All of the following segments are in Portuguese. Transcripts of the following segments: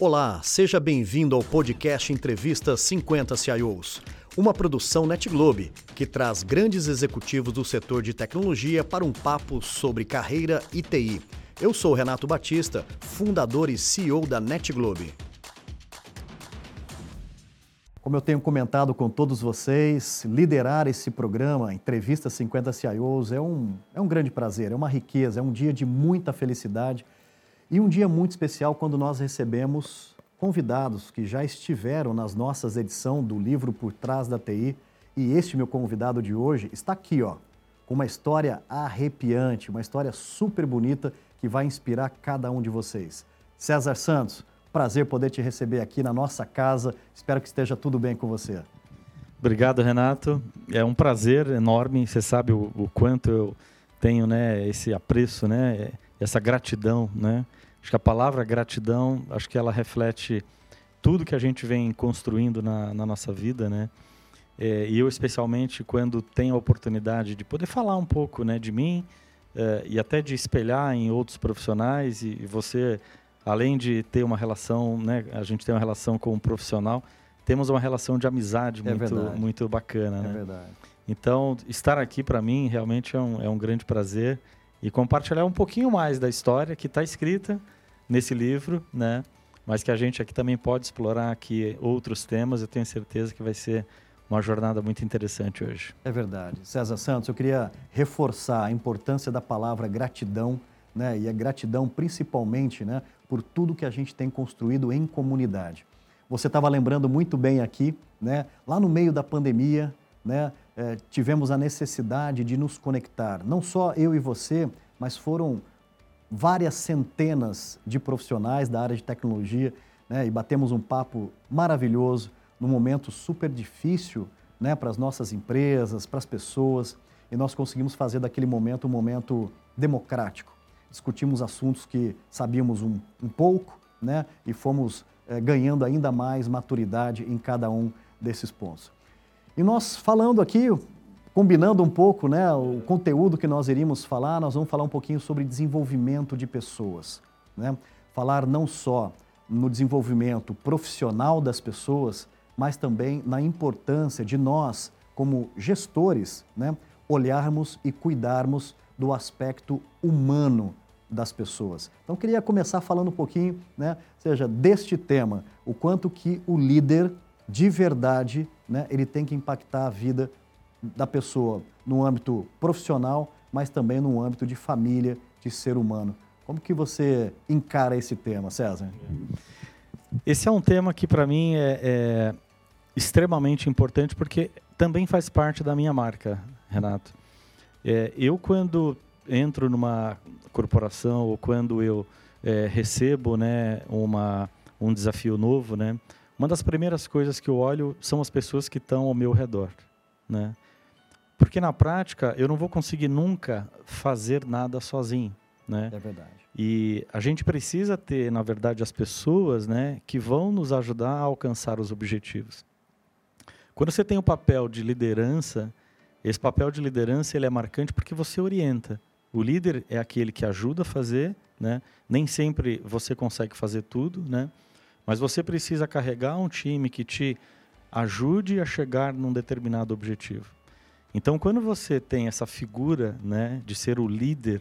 Olá, seja bem-vindo ao podcast Entrevista 50 CIOs, uma produção NetGlobe que traz grandes executivos do setor de tecnologia para um papo sobre carreira e TI. Eu sou Renato Batista, fundador e CEO da NetGlobe. Como eu tenho comentado com todos vocês, liderar esse programa, Entrevista 50 CIOs, é um, é um grande prazer, é uma riqueza, é um dia de muita felicidade e um dia muito especial quando nós recebemos convidados que já estiveram nas nossas edições do livro Por Trás da TI. E este meu convidado de hoje está aqui, ó, com uma história arrepiante, uma história super bonita que vai inspirar cada um de vocês. César Santos, prazer poder te receber aqui na nossa casa. Espero que esteja tudo bem com você. Obrigado, Renato. É um prazer enorme. Você sabe o, o quanto eu tenho, né, esse apreço, né, essa gratidão, né, Acho que a palavra gratidão, acho que ela reflete tudo que a gente vem construindo na, na nossa vida, né? É, e eu especialmente quando tenho a oportunidade de poder falar um pouco, né, de mim é, e até de espelhar em outros profissionais e, e, você, além de ter uma relação, né, a gente tem uma relação com um profissional, temos uma relação de amizade é muito, muito bacana, é né? verdade. Então, estar aqui para mim realmente é um, é um grande prazer e compartilhar um pouquinho mais da história que está escrita nesse livro, né? Mas que a gente aqui também pode explorar aqui outros temas. Eu tenho certeza que vai ser uma jornada muito interessante hoje. É verdade. César Santos, eu queria reforçar a importância da palavra gratidão, né? E a gratidão principalmente, né, por tudo que a gente tem construído em comunidade. Você estava lembrando muito bem aqui, né? Lá no meio da pandemia, né? É, tivemos a necessidade de nos conectar. Não só eu e você, mas foram várias centenas de profissionais da área de tecnologia né, e batemos um papo maravilhoso num momento super difícil né, para as nossas empresas, para as pessoas e nós conseguimos fazer daquele momento um momento democrático. Discutimos assuntos que sabíamos um, um pouco né, e fomos é, ganhando ainda mais maturidade em cada um desses pontos. E nós falando aqui, combinando um pouco né, o conteúdo que nós iríamos falar, nós vamos falar um pouquinho sobre desenvolvimento de pessoas. Né? Falar não só no desenvolvimento profissional das pessoas, mas também na importância de nós, como gestores, né, olharmos e cuidarmos do aspecto humano das pessoas. Então, queria começar falando um pouquinho, né, seja, deste tema, o quanto que o líder, de verdade, né, ele tem que impactar a vida da pessoa no âmbito profissional, mas também no âmbito de família, de ser humano. Como que você encara esse tema, César? Esse é um tema que para mim é, é, extremamente importante porque também faz parte da minha marca, Renato. É, eu quando entro numa corporação ou quando eu é, recebo né, uma, um desafio novo, né, uma das primeiras coisas que eu olho são as pessoas que estão ao meu redor. Né? Porque na prática eu não vou conseguir nunca fazer nada sozinho, né? É verdade. E a gente precisa ter, na verdade, as pessoas, né, que vão nos ajudar a alcançar os objetivos. Quando você tem o um papel de liderança, esse papel de liderança ele é marcante porque você orienta. O líder é aquele que ajuda a fazer, né? Nem sempre você consegue fazer tudo, né? Mas você precisa carregar um time que te ajude a chegar num determinado objetivo. Então, quando você tem essa figura né, de ser o líder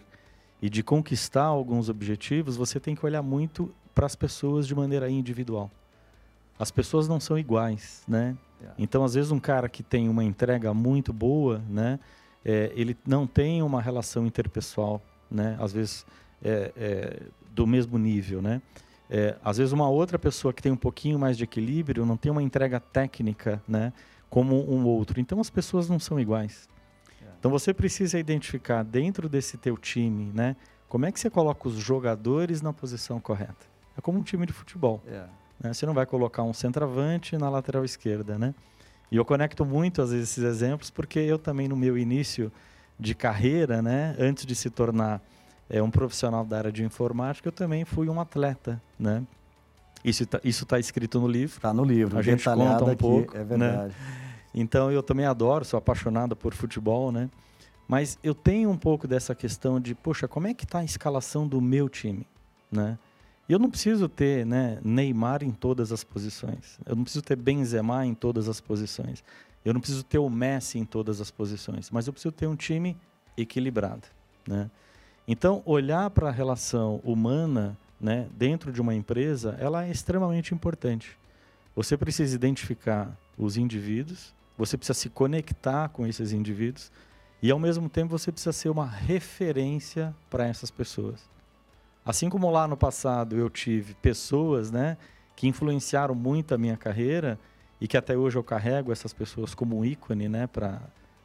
e de conquistar alguns objetivos, você tem que olhar muito para as pessoas de maneira individual. As pessoas não são iguais, né? Yeah. Então, às vezes, um cara que tem uma entrega muito boa, né, é, ele não tem uma relação interpessoal, né? Às vezes, é, é, do mesmo nível, né? É, às vezes, uma outra pessoa que tem um pouquinho mais de equilíbrio não tem uma entrega técnica, né? Como um outro. Então as pessoas não são iguais. É. Então você precisa identificar dentro desse teu time, né? Como é que você coloca os jogadores na posição correta? É como um time de futebol. É. Né? Você não vai colocar um centroavante na lateral esquerda, né? E eu conecto muito às vezes esses exemplos porque eu também no meu início de carreira, né, antes de se tornar é, um profissional da área de informática, eu também fui um atleta, né? Isso está isso tá escrito no livro. Está no livro. A gente conta um aqui, pouco. É verdade. Né? Então eu também adoro, sou apaixonado por futebol, né? Mas eu tenho um pouco dessa questão de, poxa, como é que está a escalação do meu time, né? Eu não preciso ter né, Neymar em todas as posições. Eu não preciso ter Benzema em todas as posições. Eu não preciso ter o Messi em todas as posições. Mas eu preciso ter um time equilibrado. Né? Então, olhar para a relação humana né, dentro de uma empresa, ela é extremamente importante. Você precisa identificar os indivíduos, você precisa se conectar com esses indivíduos e, ao mesmo tempo, você precisa ser uma referência para essas pessoas. Assim como lá no passado eu tive pessoas, né, que influenciaram muito a minha carreira e que até hoje eu carrego essas pessoas como um ícone, né, para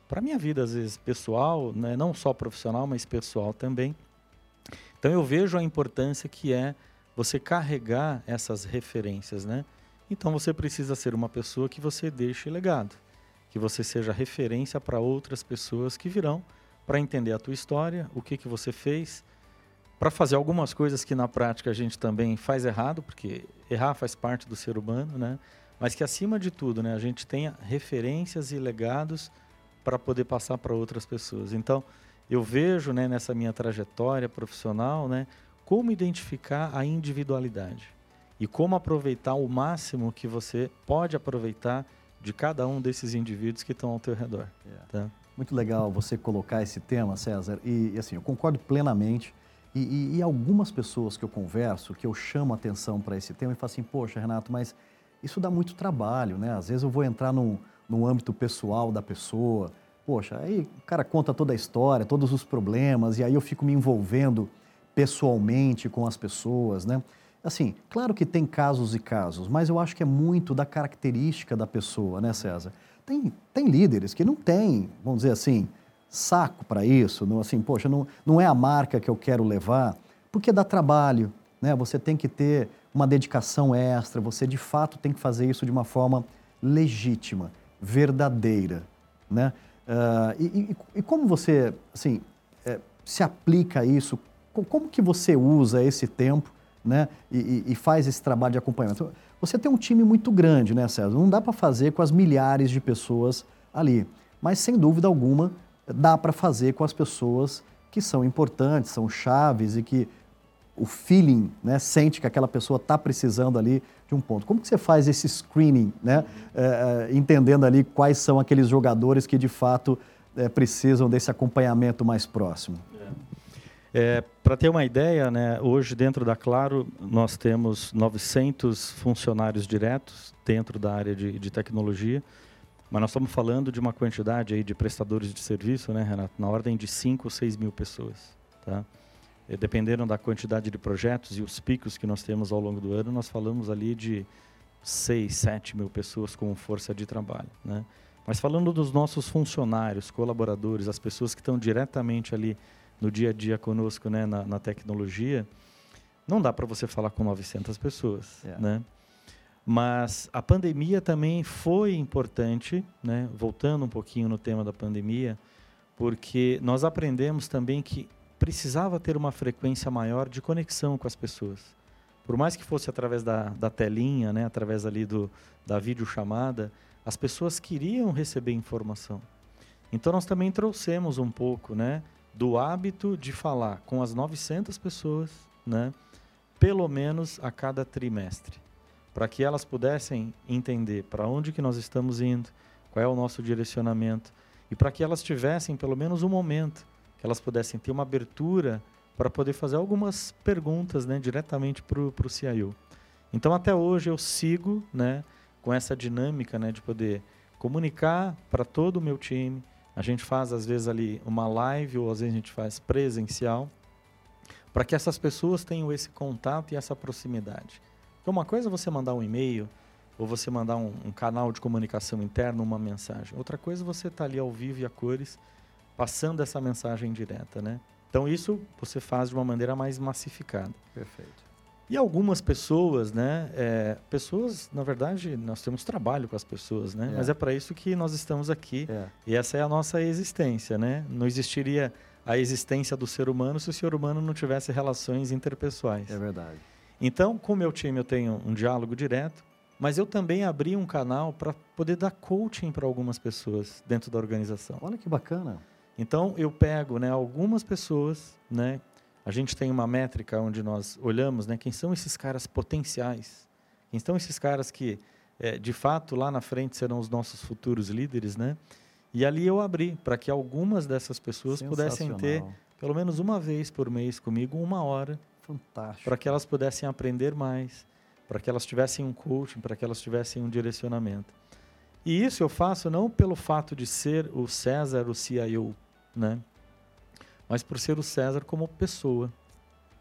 para minha vida às vezes pessoal, né, não só profissional, mas pessoal também. Então eu vejo a importância que é você carregar essas referências, né? Então você precisa ser uma pessoa que você deixe legado, que você seja referência para outras pessoas que virão para entender a tua história, o que que você fez, para fazer algumas coisas que na prática a gente também faz errado, porque errar faz parte do ser humano, né? Mas que acima de tudo, né, a gente tenha referências e legados para poder passar para outras pessoas. Então, eu vejo, né, nessa minha trajetória profissional, né, como identificar a individualidade e como aproveitar o máximo que você pode aproveitar de cada um desses indivíduos que estão ao teu redor. Yeah. Tá? Muito legal você colocar esse tema, César. E, assim, eu concordo plenamente. E, e, e, algumas pessoas que eu converso, que eu chamo atenção para esse tema e falo assim, poxa, Renato, mas isso dá muito trabalho, né? Às vezes eu vou entrar no no âmbito pessoal da pessoa, poxa, aí o cara conta toda a história, todos os problemas, e aí eu fico me envolvendo pessoalmente com as pessoas, né? Assim, claro que tem casos e casos, mas eu acho que é muito da característica da pessoa, né, César? Tem, tem líderes que não têm, vamos dizer assim, saco para isso, não, assim, poxa, não, não é a marca que eu quero levar, porque dá trabalho, né? Você tem que ter uma dedicação extra, você de fato tem que fazer isso de uma forma legítima, verdadeira, né? Uh, e, e, como você, assim, é, se aplica isso? Como que você usa esse tempo, né? E, e, faz esse trabalho de acompanhamento? Você tem um time muito grande, né, César? Não dá para fazer com as milhares de pessoas ali, mas sem dúvida alguma dá para fazer com as pessoas que são importantes, são chaves e que o feeling, né, sente que aquela pessoa está precisando ali de um ponto. Como que você faz esse screening, né, é, entendendo ali quais são aqueles jogadores que de fato é, precisam desse acompanhamento mais próximo? É, Para ter uma ideia, né, hoje dentro da Claro nós temos 900 funcionários diretos dentro da área de, de tecnologia, mas nós estamos falando de uma quantidade aí de prestadores de serviço, né, Renato, na ordem de 5 ou 6 mil pessoas. Tá? Eh, dependendo da quantidade de projetos e os picos que nós temos ao longo do ano, nós falamos ali de 6, 7 mil pessoas com força de trabalho. Né? Mas falando dos nossos funcionários, colaboradores, as pessoas que estão diretamente ali no dia a dia conosco né, na, na tecnologia, não dá para você falar com 900 pessoas. Yeah. Né? Mas a pandemia também foi importante, né? voltando um pouquinho no tema da pandemia, porque nós aprendemos também que precisava ter uma frequência maior de conexão com as pessoas. Por mais que fosse através da, da telinha, né, através ali do, da videochamada, as pessoas queriam receber informação. Então nós também trouxemos um pouco né, do hábito de falar com as 900 pessoas, né, pelo menos a cada trimestre, para que elas pudessem entender para onde que nós estamos indo, qual é o nosso direcionamento, e para que elas tivessem pelo menos um momento que elas pudessem ter uma abertura para poder fazer algumas perguntas né, diretamente para o CIO. Então, até hoje, eu sigo né, com essa dinâmica né, de poder comunicar para todo o meu time. A gente faz, às vezes, ali uma live ou às vezes a gente faz presencial, para que essas pessoas tenham esse contato e essa proximidade. Então, uma coisa é você mandar um e-mail, ou você mandar um, um canal de comunicação interno, uma mensagem. Outra coisa é você estar tá ali ao vivo e a cores passando essa mensagem direta, né? Então isso você faz de uma maneira mais massificada. Perfeito. E algumas pessoas, né? É, pessoas, na verdade, nós temos trabalho com as pessoas, né? É. Mas é para isso que nós estamos aqui. É. E essa é a nossa existência, né? Não existiria a existência do ser humano se o ser humano não tivesse relações interpessoais. É verdade. Então, com o meu time eu tenho um diálogo direto, mas eu também abri um canal para poder dar coaching para algumas pessoas dentro da organização. Olha que bacana. Então eu pego né, algumas pessoas, né, a gente tem uma métrica onde nós olhamos, né, quem são esses caras potenciais, quem são esses caras que, é, de fato, lá na frente serão os nossos futuros líderes, né? E ali eu abri para que algumas dessas pessoas pudessem ter, pelo menos uma vez por mês comigo, uma hora. Fantástico. Para que elas pudessem aprender mais, para que elas tivessem um coaching, para que elas tivessem um direcionamento. E isso eu faço não pelo fato de ser o César, o CIO, né? Mas por ser o César como pessoa.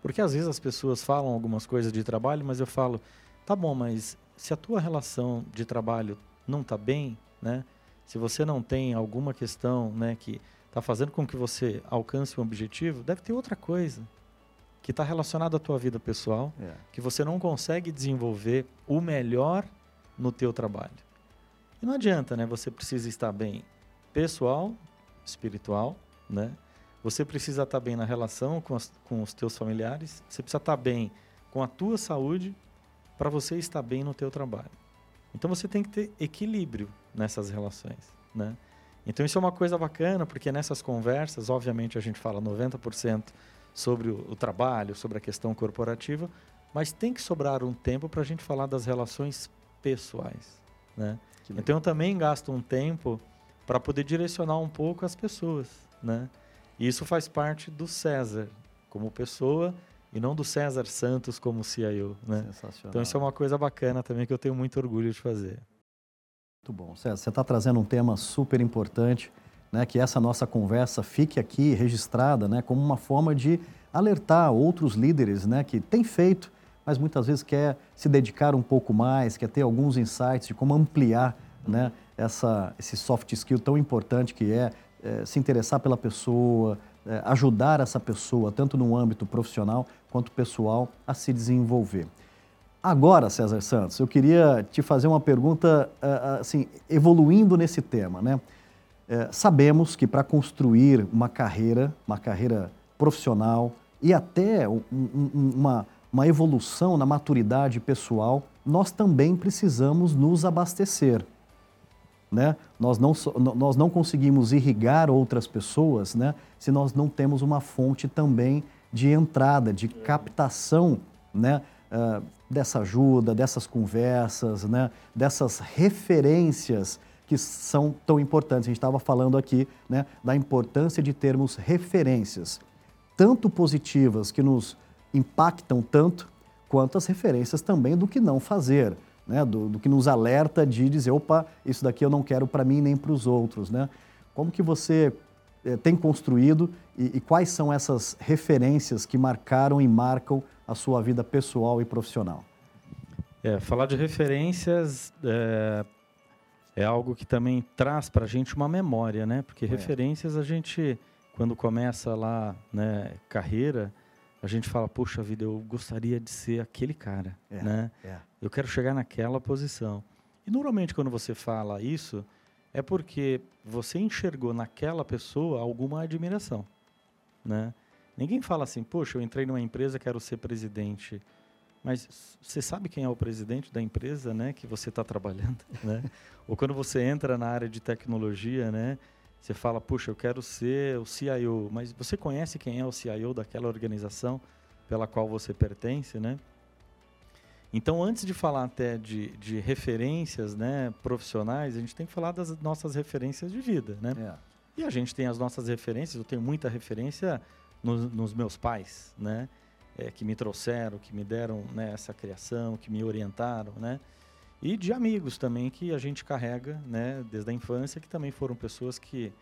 Porque às vezes as pessoas falam algumas coisas de trabalho, mas eu falo, tá bom, mas se a tua relação de trabalho não está bem, né? Se você não tem alguma questão, né, que está fazendo com que você alcance um objetivo, deve ter outra coisa que está relacionada à tua vida pessoal, é. que você não consegue desenvolver o melhor no teu trabalho. E não adianta, né? Você precisa estar bem pessoal, espiritual, né? Você precisa estar bem na relação com, as, com os teus familiares, você precisa estar bem com a tua saúde para você estar bem no teu trabalho. Então você tem que ter equilíbrio nessas relações, né? Então isso é uma coisa bacana, porque nessas conversas, obviamente a gente fala 90% sobre o, o, trabalho, sobre a questão corporativa, mas tem que sobrar um tempo para a gente falar das relações pessoais, né? Então eu também gasto um tempo para poder direcionar um pouco as pessoas, né? E isso faz parte do César como pessoa e não do César Santos como CIO, né? Então isso é uma coisa bacana também que eu tenho muito orgulho de fazer. Muito bom. César, você está trazendo um tema super importante, né? Que essa nossa conversa fique aqui registrada, né? Como uma forma de alertar outros líderes, né? Que têm feito mas muitas vezes quer se dedicar um pouco mais, quer ter alguns insights de como ampliar né, essa, esse soft skill tão importante que é, é se interessar pela pessoa, é, ajudar essa pessoa, tanto no âmbito profissional quanto pessoal, a se desenvolver. Agora, César Santos, eu queria te fazer uma pergunta, assim, evoluindo nesse tema, né? É, sabemos que para construir uma carreira, uma carreira profissional e até um, um, uma, uma evolução na maturidade pessoal, nós também precisamos nos abastecer. Né? Nós, não, nós não conseguimos irrigar outras pessoas né, se nós não temos uma fonte também de entrada, de captação né, uh, dessa ajuda, dessas conversas, né, dessas referências que são tão importantes. A gente estava falando aqui né, da importância de termos referências, tanto positivas que nos impactam tanto quanto as referências também do que não fazer, né? do, do que nos alerta de dizer, opa, isso daqui eu não quero para mim nem para os outros. Né? Como que você eh, tem construído e, e, quais são essas referências que marcaram e marcam a sua vida pessoal e profissional? É, falar de referências é, é algo que também traz para a gente uma memória, né? Porque é. referências a gente, quando começa lá, né, carreira, a gente fala, poxa vida, eu gostaria de ser aquele cara, é, né? É. Eu quero chegar naquela posição. E normalmente quando você fala isso, é porque você enxergou naquela pessoa alguma admiração, né? Ninguém fala assim, poxa, eu entrei numa empresa, quero ser presidente. Mas você sabe quem é o presidente da empresa, né, que você está trabalhando, né? Ou quando você entra na área de tecnologia, né? Você fala, puxa, eu quero ser o CIO, mas você conhece quem é o CIO daquela organização pela qual você pertence, né? Então, antes de falar até de, de referências né, profissionais, a gente tem que falar das nossas referências de vida, né? É. E a gente tem as nossas referências, eu tenho muita referência nos, nos meus pais, né? É, que me trouxeram, que me deram né, essa criação, que me orientaram, né? E de amigos também que a gente carrega, né, desde a infância, que também foram pessoas que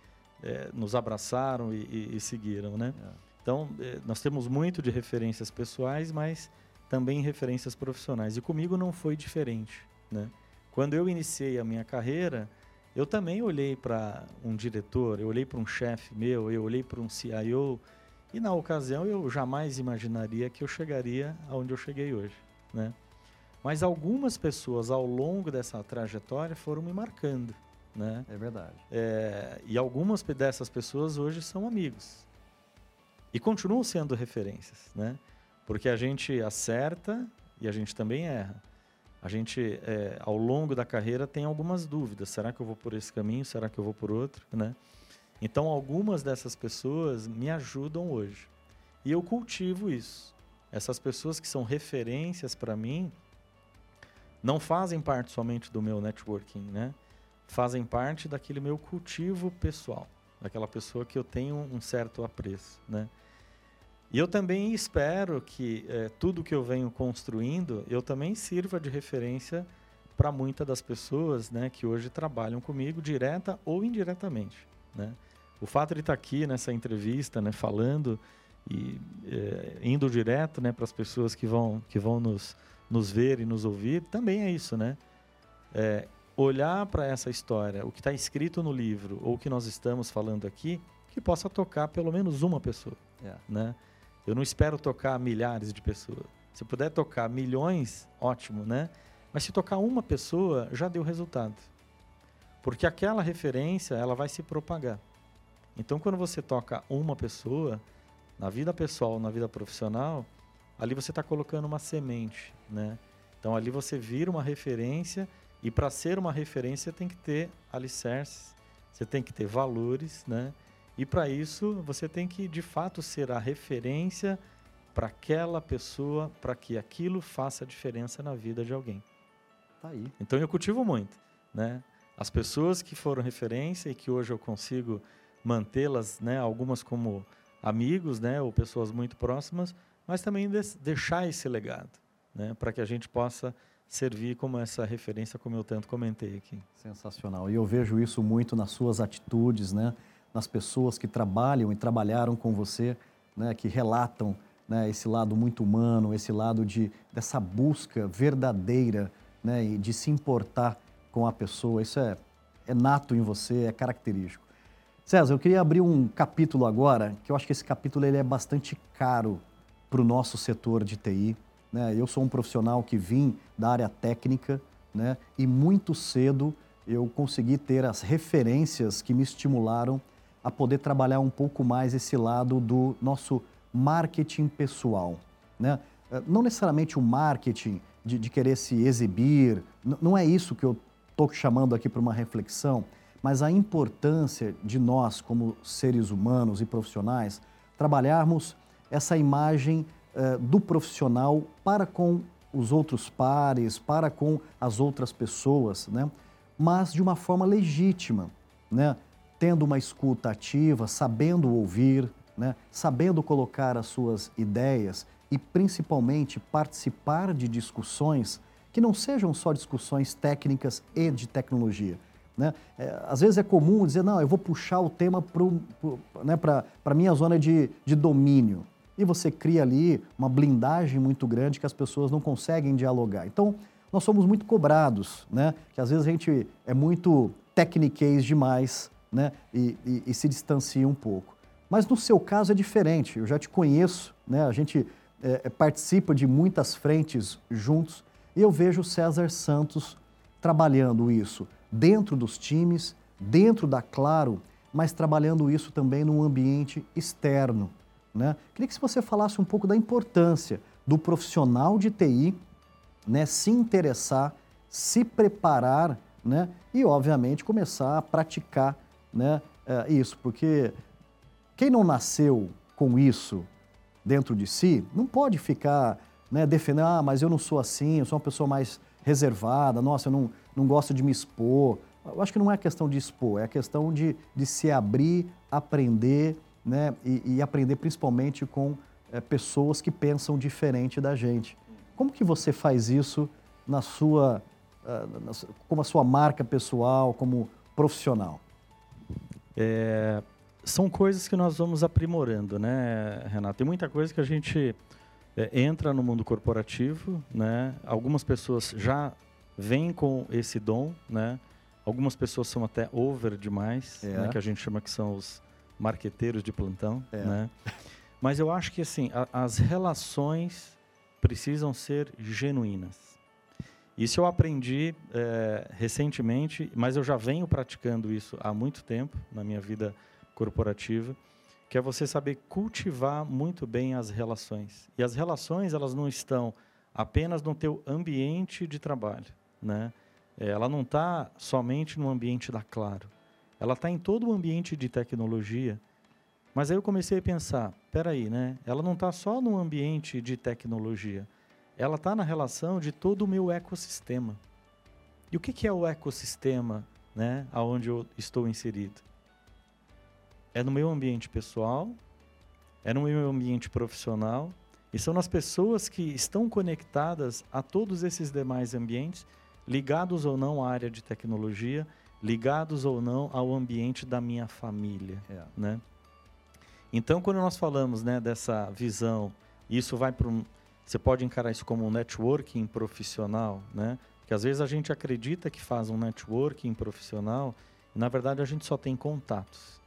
é, nos abraçaram e, e, e seguiram, né? É. Então, é, nós temos muito de referências pessoais, mas também referências profissionais. E comigo não foi diferente, né? Quando eu iniciei a minha carreira, eu também olhei para um diretor, eu olhei para um chefe meu, eu olhei para um CIO, e na ocasião eu jamais imaginaria que eu chegaria aonde eu cheguei hoje, né? Mas algumas pessoas ao longo dessa trajetória foram me marcando, né? É verdade. É, e algumas dessas pessoas hoje são amigos e continuam sendo referências, né? Porque a gente acerta e a gente também erra. A gente, é, ao longo da carreira, tem algumas dúvidas. Será que eu vou por esse caminho? Será que eu vou por outro? Né? Então, algumas dessas pessoas me ajudam hoje. E eu cultivo isso. Essas pessoas que são referências para mim não fazem parte somente do meu networking, né? Fazem parte daquele meu cultivo pessoal, daquela pessoa que eu tenho um certo apreço, né? E eu também espero que é, tudo que eu venho construindo, eu também sirva de referência para muitas das pessoas né, que hoje trabalham comigo, direta ou indiretamente. Né? O fato de estar aqui nessa entrevista, né, falando e é, indo direto né, para as pessoas que vão, que vão nos, nos ver e nos ouvir, também é isso. Né? É, olhar para essa história, o que está escrito no livro ou o que nós estamos falando aqui, que possa tocar pelo menos uma pessoa. Yeah. Né? Eu não espero tocar milhares de pessoas. Se puder tocar milhões, ótimo, né? Mas se tocar uma pessoa, já deu resultado. Porque aquela referência, ela vai se propagar. Então, quando você toca uma pessoa, na vida pessoal, na vida profissional, ali você está colocando uma semente, né? Então, ali você vira uma referência e para ser uma referência tem que ter alicerces, você tem que ter valores, né? E para isso, você tem que de fato ser a referência para aquela pessoa, para que aquilo faça diferença na vida de alguém. Tá aí. Então eu cultivo muito, né? As pessoas que foram referência e que hoje eu consigo mantê-las, né, algumas como amigos, né, ou pessoas muito próximas, mas também de deixar esse legado, né, para que a gente possa servir como essa referência, como eu tanto comentei aqui. Sensacional. E eu vejo isso muito nas suas atitudes, né? nas pessoas que trabalham e trabalharam com você, né, que relatam né, esse lado muito humano, esse lado de, dessa busca verdadeira né, e de se importar com a pessoa. Isso é, é nato em você, é característico. César, eu queria abrir um capítulo agora, que eu acho que esse capítulo ele é bastante caro para o nosso setor de TI. Né? Eu sou um profissional que vim da área técnica né? e muito cedo eu consegui ter as referências que me estimularam a poder trabalhar um pouco mais esse lado do nosso marketing pessoal. Né? Eh, não necessariamente o marketing de, de querer se exibir, não é isso que eu estou chamando aqui para uma reflexão, mas a importância de nós, como seres humanos e profissionais, trabalharmos essa imagem uh, do profissional para com os outros pares, para com as outras pessoas, né? mas de uma forma legítima. Né? tendo uma escuta ativa, sabendo ouvir, né? sabendo colocar as suas ideias e principalmente participar de discussões que não sejam só discussões técnicas e de tecnologia. Né? É, às vezes é comum dizer, não, eu vou puxar o tema para né, a minha zona de, de domínio. E você cria ali uma blindagem muito grande que as pessoas não conseguem dialogar. Então, nós somos muito cobrados, né? que às vezes a gente é muito tecniquez demais né? E, e, e, se distancia um pouco. Mas no seu caso é diferente, eu já te conheço, né? a gente é, é, participa de muitas frentes juntos e eu vejo o César Santos trabalhando isso dentro dos times, dentro da Claro, mas trabalhando isso também num ambiente externo. Né? Queria que você falasse um pouco da importância do profissional de TI né, se interessar, se preparar né, e, obviamente, começar a praticar né, é, isso, porque quem não nasceu com isso dentro de si não pode ficar né, defendendo, ah, mas eu não sou assim, eu sou uma pessoa mais reservada, nossa, eu não, não gosto de me expor. Eu acho que não é questão de expor, é questão de, de se abrir, aprender, né, e, e aprender principalmente com é, pessoas que pensam diferente da gente. Como que você faz isso na sua, uh, na, como a sua marca pessoal, como profissional? É, são coisas que nós vamos aprimorando, né, Renato? Tem muita coisa que a gente é, entra no mundo corporativo, né? Algumas pessoas já vêm com esse dom, né? Algumas pessoas são até over demais, é. né? que a gente chama que são os marqueteiros de plantão, é. né? Mas eu acho que assim, a, as relações precisam ser genuínas. Isso eu aprendi é, recentemente, mas eu já venho praticando isso há muito tempo na minha vida corporativa, que é você saber cultivar muito bem as relações. E as relações, elas não estão apenas no teu ambiente de trabalho, né? É, ela não está somente no ambiente da Claro. Ela está em todo o ambiente de tecnologia, Mas aí eu comecei a pensar, peraí, né? Ela não está só no ambiente de tecnologia, ela está na relação de todo o meu ecossistema. E o que, que é o ecossistema, né? Aonde eu estou inserido? É no meu ambiente pessoal, é no meu ambiente profissional e são nas pessoas que estão conectadas a todos esses demais ambientes, ligados ou não à área de tecnologia, ligados ou não ao ambiente da minha família, é. né? Então, quando nós falamos, né, dessa visão, isso vai para um, você pode encarar isso como um networking profissional, né? Que às vezes a gente acredita que faz um networking profissional, e na verdade a gente só tem contatos.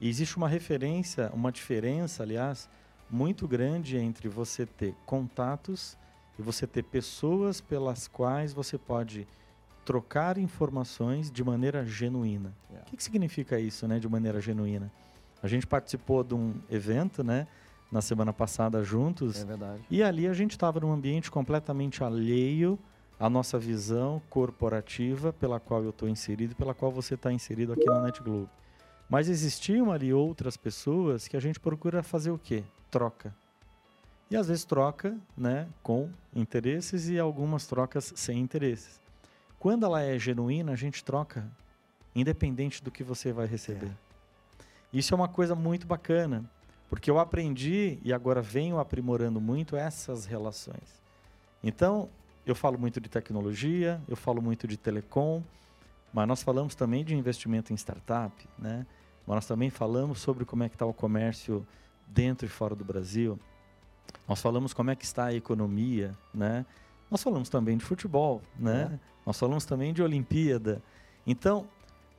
E existe uma referência, uma diferença, aliás, muito grande entre você ter contatos e você ter pessoas pelas quais você pode trocar informações de maneira genuína. Yeah. O que, que significa isso, né, de maneira genuína? A gente participou de um evento, né, na semana passada juntos. É verdade. E ali a gente estava num ambiente completamente alheio à nossa visão corporativa pela qual eu estou inserido e pela qual você está inserido aqui na Net Globo. Mas existiam ali outras pessoas que a gente procura fazer o quê? Troca. E às vezes troca né, com interesses e algumas trocas sem interesses. Quando ela é genuína, a gente troca independente do que você vai receber. É. Isso é uma coisa muito bacana, porque eu aprendi e agora venho aprimorando muito essas relações. Então, eu falo muito de tecnologia, eu falo muito de telecom, mas nós falamos também de investimento em startup, né? Mas nós também falamos sobre como é que está o comércio dentro e fora do Brasil. Nós falamos como é que está a economia, né? Nós falamos também de futebol, né? É. Nós falamos também de Olimpíada. Então,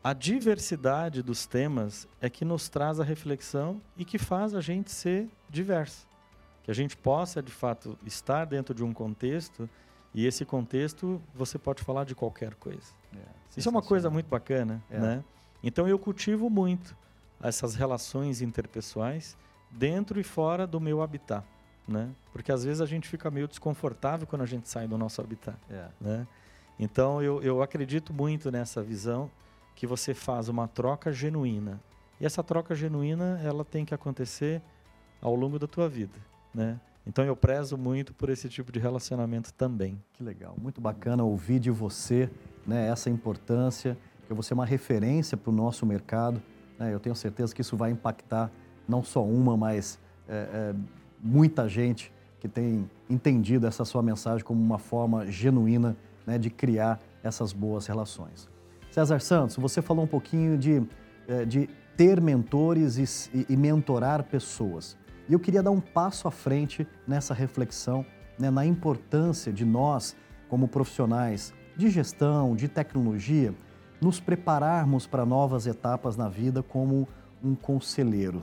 a diversidade dos temas é que nos traz a reflexão e que faz a gente ser diverso. Que a gente possa, de fato, estar dentro de um contexto e esse contexto você pode falar de qualquer coisa. É, Isso é uma coisa muito bacana, é. né? Então eu cultivo muito essas relações interpessoais dentro e fora do meu habitat, né? Porque às vezes a gente fica meio desconfortável quando a gente sai do nosso habitat, é. né? Então eu, eu acredito muito nessa visão que você faz uma troca genuína. E essa troca genuína, ela tem que acontecer ao longo da tua vida, né? Então eu prezo muito por esse tipo de relacionamento também. Que legal, muito bacana ouvir de você, né, essa importância porque você é uma referência para o nosso mercado. Né? Eu tenho certeza que isso vai impactar não só uma, mas é, é, muita gente que tem entendido essa sua mensagem como uma forma genuína né, de criar essas boas relações. César Santos, você falou um pouquinho de, é, de ter mentores e, e, mentorar pessoas. E eu queria dar um passo à frente nessa reflexão, né, na importância de nós, como profissionais de gestão, de tecnologia, nos prepararmos para novas etapas na vida como um conselheiro.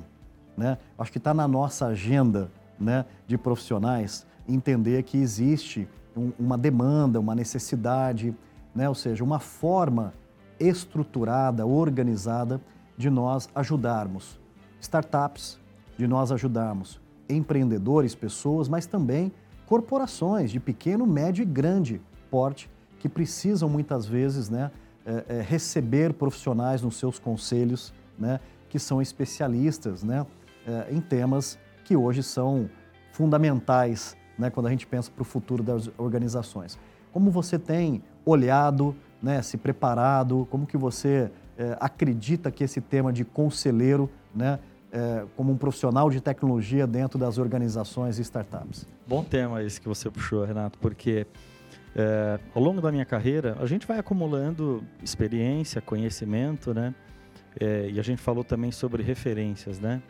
Né? Acho que está na nossa agenda né, de profissionais entender que existe um, uma demanda, uma necessidade, né? ou seja, uma forma estruturada, organizada de nós ajudarmos startups, de nós ajudarmos empreendedores, pessoas, mas também corporações de pequeno, médio e grande porte que precisam muitas vezes né, é, é, receber profissionais nos seus conselhos, né, que são especialistas né, é, em temas que hoje são fundamentais né, quando a gente pensa para o futuro das organizações. Como você tem olhado, né, se preparado, como que você é, acredita que esse tema de conselheiro, né, é, como um profissional de tecnologia dentro das organizações e startups? Bom tema esse que você puxou, Renato, porque é, ao longo da minha carreira, a gente vai acumulando experiência, conhecimento, né? É, e a gente falou também sobre referências, né?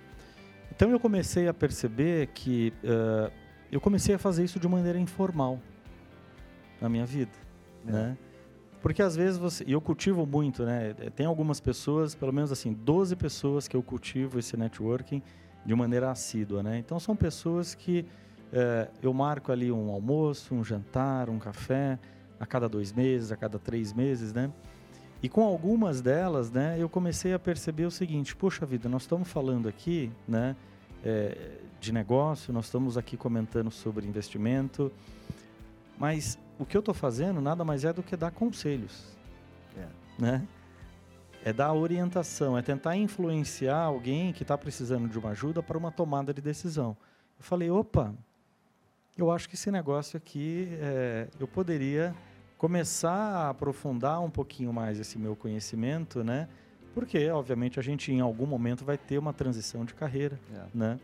Então eu comecei a perceber que uh, eu comecei a fazer isso de maneira informal na minha vida, é. né? Porque às vezes você, e eu cultivo muito, né? Tem algumas pessoas, pelo menos assim, 12 pessoas que eu cultivo esse networking de maneira assídua, né? Então são pessoas que é, eu marco ali um almoço, um jantar, um café, a cada dois meses, a cada três meses, né? E com algumas delas, né, eu comecei a perceber o seguinte: poxa vida, nós estamos falando aqui, né, é, de negócio, nós estamos aqui comentando sobre investimento, mas o que eu estou fazendo nada mais é do que dar conselhos, é. né? é dar orientação, é tentar influenciar alguém que está precisando de uma ajuda para uma tomada de decisão. Eu falei, opa, eu acho que esse negócio aqui é, eu poderia começar a aprofundar um pouquinho mais esse meu conhecimento, né? Porque, obviamente, a gente em algum momento vai ter uma transição de carreira, é. né?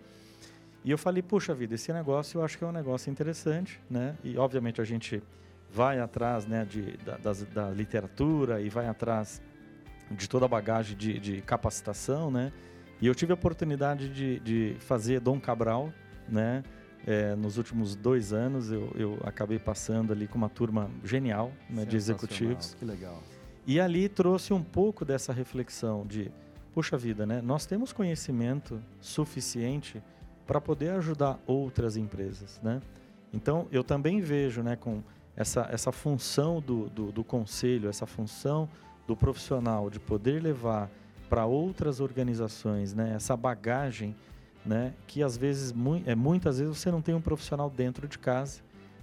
E eu falei, puxa vida, esse negócio eu acho que é um negócio interessante, né? E, obviamente, a gente vai atrás né, de, da, da, da literatura e vai atrás de toda a bagagem de, de capacitação, né? E eu tive a oportunidade de, de fazer Dom Cabral, né? É, nos últimos dois anos eu, eu acabei passando ali com uma turma genial né, de executivos. Que legal. E ali trouxe um pouco dessa reflexão de, puxa vida, né? Nós temos conhecimento suficiente para poder ajudar outras empresas, né? Então eu também vejo, né, com essa, essa função do, do, do conselho, essa função do profissional de poder levar para outras organizações, né, essa bagagem, né, que às vezes, mu é, muitas vezes você não tem um profissional dentro de casa,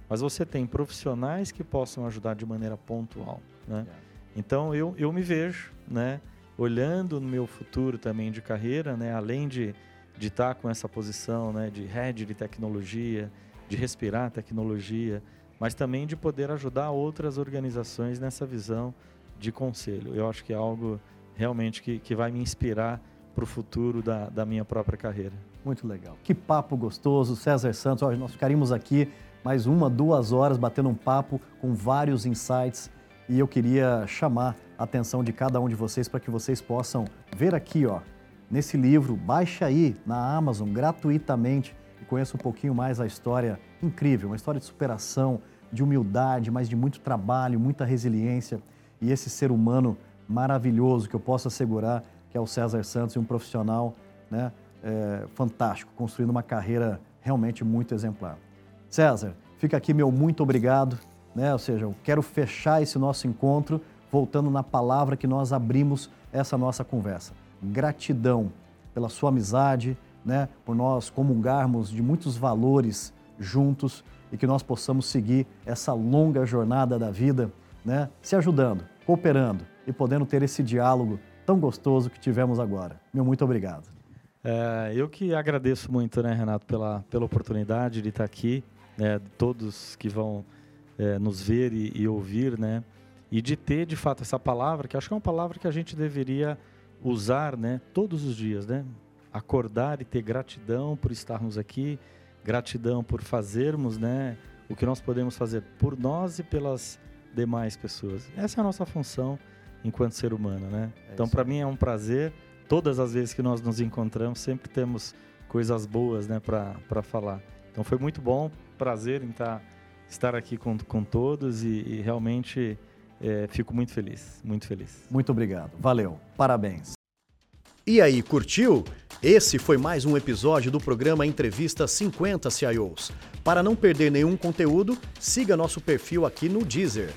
mas você tem profissionais que possam ajudar de maneira pontual, né? É. Então eu, eu me vejo, né, olhando no meu futuro também de carreira, né, além de de estar com essa posição, né, de head de tecnologia, de respirar tecnologia, mas também de poder ajudar outras organizações nessa visão de conselho. Eu acho que é algo realmente que, que vai me inspirar para o futuro da, da minha própria carreira. Muito legal. Que papo gostoso, César Santos. Olha, nós ficaríamos aqui mais uma, duas horas batendo um papo com vários insights e eu queria chamar a atenção de cada um de vocês para que vocês possam ver aqui, ó, nesse livro. Baixa aí na Amazon gratuitamente e conheça um pouquinho mais a história incrível, uma história de superação, de humildade, mas de muito trabalho, muita resiliência e esse ser humano maravilhoso que eu posso assegurar que é o César Santos e um profissional né, é, fantástico, construindo uma carreira realmente muito exemplar. César, fica aqui meu muito obrigado, né? ou seja, eu quero fechar esse nosso encontro voltando na palavra que nós abrimos essa nossa conversa. Gratidão pela sua amizade, né? por nós comungarmos de muitos valores juntos e que nós possamos seguir essa longa jornada da vida, né? se ajudando, cooperando e podendo ter esse diálogo tão gostoso que tivemos agora. Meu muito obrigado. É, eu que agradeço muito, né, Renato, pela, pela oportunidade de estar aqui, né, todos que vão é, nos ver e, e, ouvir, né, e de ter de fato essa palavra, que acho que é uma palavra que a gente deveria usar, né, todos os dias, né, acordar e ter gratidão por estarmos aqui, gratidão por fazermos, né, o que nós podemos fazer por nós e pelas demais pessoas. Essa é a nossa função enquanto ser humano, né? É então, para mim é um prazer. Todas as vezes que nós nos encontramos, sempre temos coisas boas, né, para falar. Então, foi muito bom, prazer em estar, tá, estar aqui com, com todos e, e realmente é, fico muito feliz, muito feliz. Muito obrigado, valeu, parabéns. E aí, curtiu? Esse foi mais um episódio do programa Entrevista 50 CIOs. Para não perder nenhum conteúdo, siga nosso perfil aqui no Deezer.